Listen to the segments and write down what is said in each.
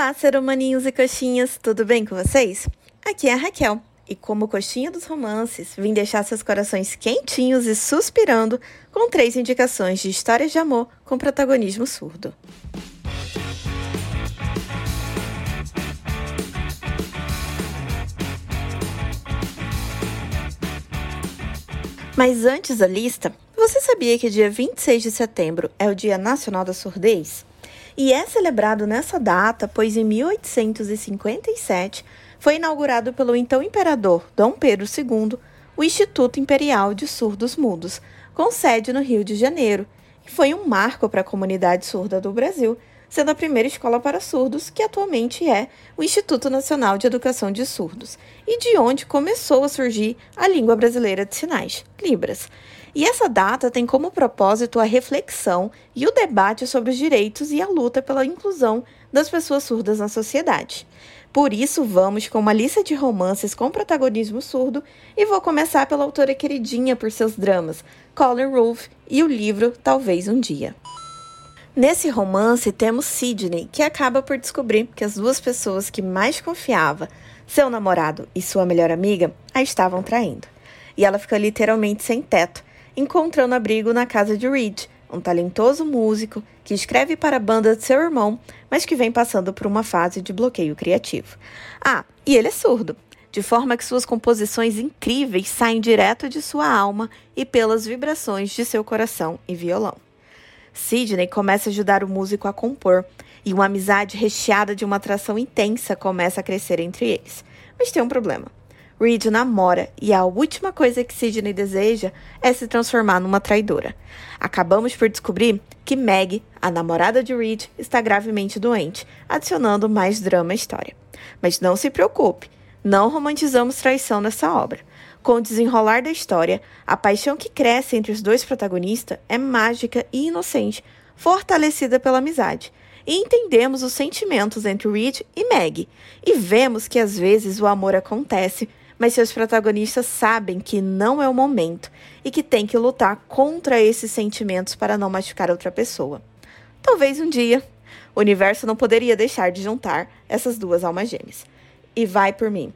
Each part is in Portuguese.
Olá, ser humaninhos e coxinhas, tudo bem com vocês? Aqui é a Raquel, e como coxinha dos romances, vim deixar seus corações quentinhos e suspirando com três indicações de histórias de amor com protagonismo surdo. Mas antes da lista, você sabia que dia 26 de setembro é o Dia Nacional da Surdez? E é celebrado nessa data, pois em 1857 foi inaugurado pelo então imperador Dom Pedro II o Instituto Imperial de Surdos Mudos, com sede no Rio de Janeiro, e foi um marco para a comunidade surda do Brasil, sendo a primeira escola para surdos, que atualmente é o Instituto Nacional de Educação de Surdos, e de onde começou a surgir a língua brasileira de sinais, Libras. E essa data tem como propósito a reflexão e o debate sobre os direitos e a luta pela inclusão das pessoas surdas na sociedade. Por isso, vamos com uma lista de romances com protagonismo surdo e vou começar pela autora queridinha por seus dramas, Colin Rolfe, e o livro Talvez um Dia. Nesse romance temos Sidney, que acaba por descobrir que as duas pessoas que mais confiava, seu namorado e sua melhor amiga, a estavam traindo. E ela fica literalmente sem teto, encontrando abrigo na casa de Reed, um talentoso músico que escreve para a banda de seu irmão, mas que vem passando por uma fase de bloqueio criativo. Ah, e ele é surdo, de forma que suas composições incríveis saem direto de sua alma e pelas vibrações de seu coração e violão. Sidney começa a ajudar o músico a compor, e uma amizade recheada de uma atração intensa começa a crescer entre eles. Mas tem um problema. Reed namora e a última coisa que Sidney deseja é se transformar numa traidora. Acabamos por descobrir que Meg, a namorada de Reed, está gravemente doente, adicionando mais drama à história. Mas não se preocupe, não romantizamos traição nessa obra. Com o desenrolar da história, a paixão que cresce entre os dois protagonistas é mágica e inocente, fortalecida pela amizade. E entendemos os sentimentos entre Reed e Meg, e vemos que às vezes o amor acontece mas seus protagonistas sabem que não é o momento e que tem que lutar contra esses sentimentos para não machucar outra pessoa. Talvez um dia o universo não poderia deixar de juntar essas duas almas gêmeas. E vai por mim.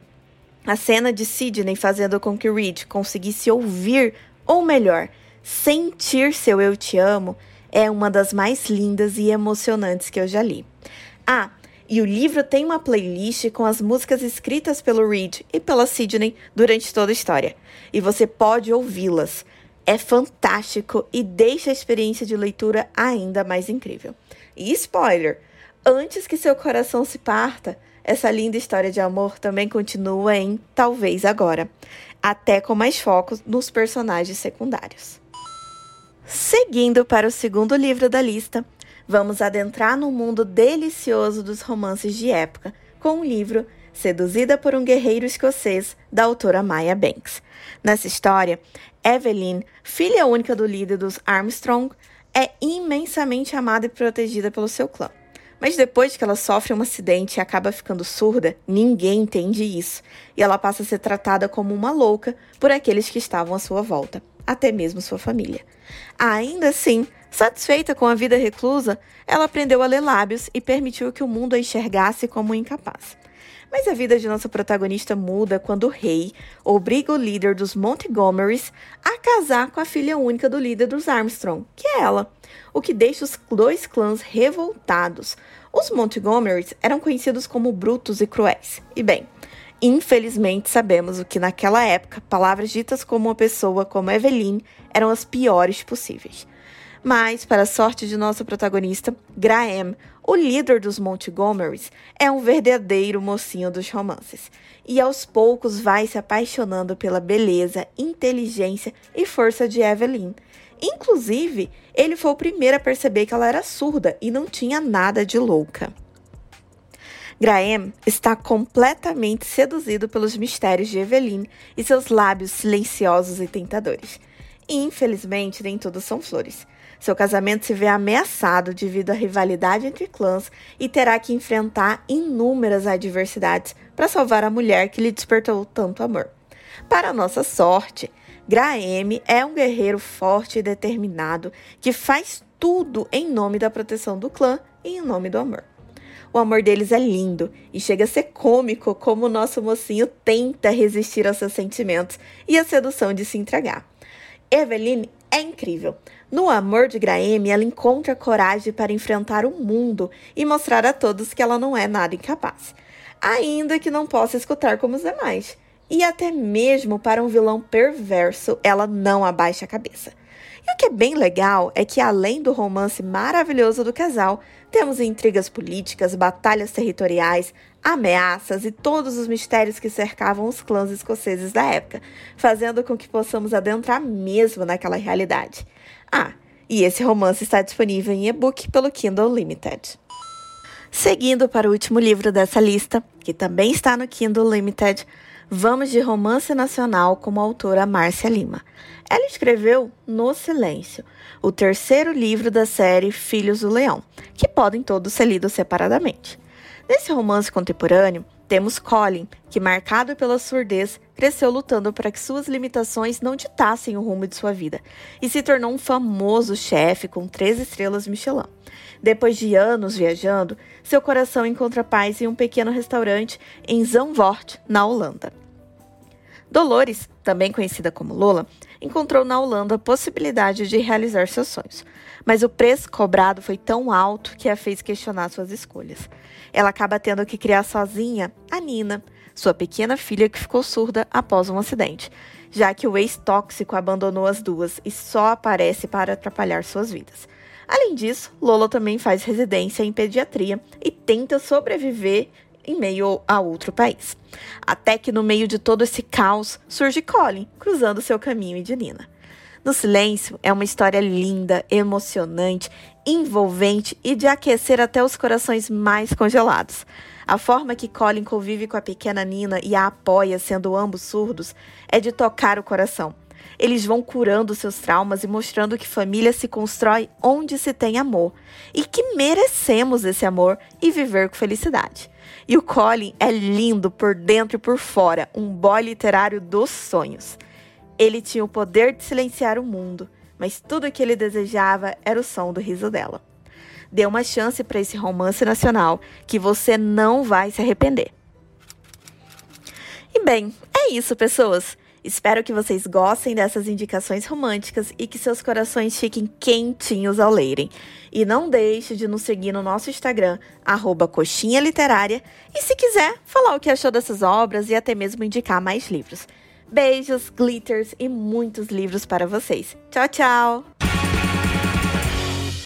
A cena de Sidney fazendo com que Reed conseguisse ouvir, ou melhor, sentir seu eu te amo, é uma das mais lindas e emocionantes que eu já li. Ah, e o livro tem uma playlist com as músicas escritas pelo Reed e pela Sidney durante toda a história. E você pode ouvi-las. É fantástico e deixa a experiência de leitura ainda mais incrível. E spoiler! Antes que seu coração se parta, essa linda história de amor também continua em Talvez Agora, até com mais foco nos personagens secundários. Seguindo para o segundo livro da lista, vamos adentrar no mundo delicioso dos romances de época com o livro Seduzida por um Guerreiro Escocês, da autora Maya Banks. Nessa história, Evelyn, filha única do líder dos Armstrong, é imensamente amada e protegida pelo seu clã. Mas depois que ela sofre um acidente e acaba ficando surda, ninguém entende isso, e ela passa a ser tratada como uma louca por aqueles que estavam à sua volta, até mesmo sua família. Ainda assim, Satisfeita com a vida reclusa, ela aprendeu a ler lábios e permitiu que o mundo a enxergasse como incapaz. Mas a vida de nossa protagonista muda quando o rei obriga o líder dos Montgomerys a casar com a filha única do líder dos Armstrong, que é ela, o que deixa os dois clãs revoltados. Os Montgomerys eram conhecidos como brutos e cruéis. E bem, infelizmente sabemos o que naquela época palavras ditas como uma pessoa como Evelyn eram as piores possíveis. Mas, para a sorte de nossa protagonista, Graham, o líder dos Montgomerys, é um verdadeiro mocinho dos romances. E aos poucos vai se apaixonando pela beleza, inteligência e força de Evelyn. Inclusive, ele foi o primeiro a perceber que ela era surda e não tinha nada de louca. Graham está completamente seduzido pelos mistérios de Evelyn e seus lábios silenciosos e tentadores. Infelizmente, nem tudo são flores. Seu casamento se vê ameaçado devido à rivalidade entre clãs e terá que enfrentar inúmeras adversidades para salvar a mulher que lhe despertou tanto amor. Para nossa sorte, Graham é um guerreiro forte e determinado que faz tudo em nome da proteção do clã e em nome do amor. O amor deles é lindo e chega a ser cômico como o nosso mocinho tenta resistir aos seus sentimentos e à sedução de se entregar. Eveline é incrível. No amor de Graeme, ela encontra coragem para enfrentar o mundo e mostrar a todos que ela não é nada incapaz, ainda que não possa escutar como os demais. E até mesmo para um vilão perverso, ela não abaixa a cabeça. E o que é bem legal é que, além do romance maravilhoso do casal, temos intrigas políticas, batalhas territoriais, ameaças e todos os mistérios que cercavam os clãs escoceses da época, fazendo com que possamos adentrar mesmo naquela realidade. Ah, e esse romance está disponível em e-book pelo Kindle Limited. Seguindo para o último livro dessa lista, que também está no Kindle Limited, vamos de romance nacional com a autora Márcia Lima. Ela escreveu No Silêncio, o terceiro livro da série Filhos do Leão, que podem todos ser lidos separadamente. Nesse romance contemporâneo, temos Colin, que, marcado pela surdez, cresceu lutando para que suas limitações não ditassem o rumo de sua vida e se tornou um famoso chefe com três estrelas Michelin. Depois de anos viajando, seu coração encontra paz em um pequeno restaurante em Zandvoort, na Holanda. Dolores, também conhecida como Lola, encontrou na Holanda a possibilidade de realizar seus sonhos, mas o preço cobrado foi tão alto que a fez questionar suas escolhas. Ela acaba tendo que criar sozinha a Nina, sua pequena filha que ficou surda após um acidente, já que o ex-tóxico abandonou as duas e só aparece para atrapalhar suas vidas. Além disso, Lola também faz residência em pediatria e tenta sobreviver em meio a outro país. Até que no meio de todo esse caos surge Colin, cruzando seu caminho e de Nina. No Silêncio é uma história linda, emocionante, envolvente e de aquecer até os corações mais congelados. A forma que Colin convive com a pequena Nina e a apoia, sendo ambos surdos, é de tocar o coração. Eles vão curando seus traumas e mostrando que família se constrói onde se tem amor e que merecemos esse amor e viver com felicidade. E o Colin é lindo por dentro e por fora, um boy literário dos sonhos. Ele tinha o poder de silenciar o mundo, mas tudo o que ele desejava era o som do riso dela. Dê uma chance para esse romance nacional que você não vai se arrepender. E bem, é isso, pessoas. Espero que vocês gostem dessas indicações românticas e que seus corações fiquem quentinhos ao lerem. E não deixe de nos seguir no nosso Instagram, arroba Coxinha Literária, e se quiser, falar o que achou dessas obras e até mesmo indicar mais livros. Beijos, glitters e muitos livros para vocês. Tchau, tchau!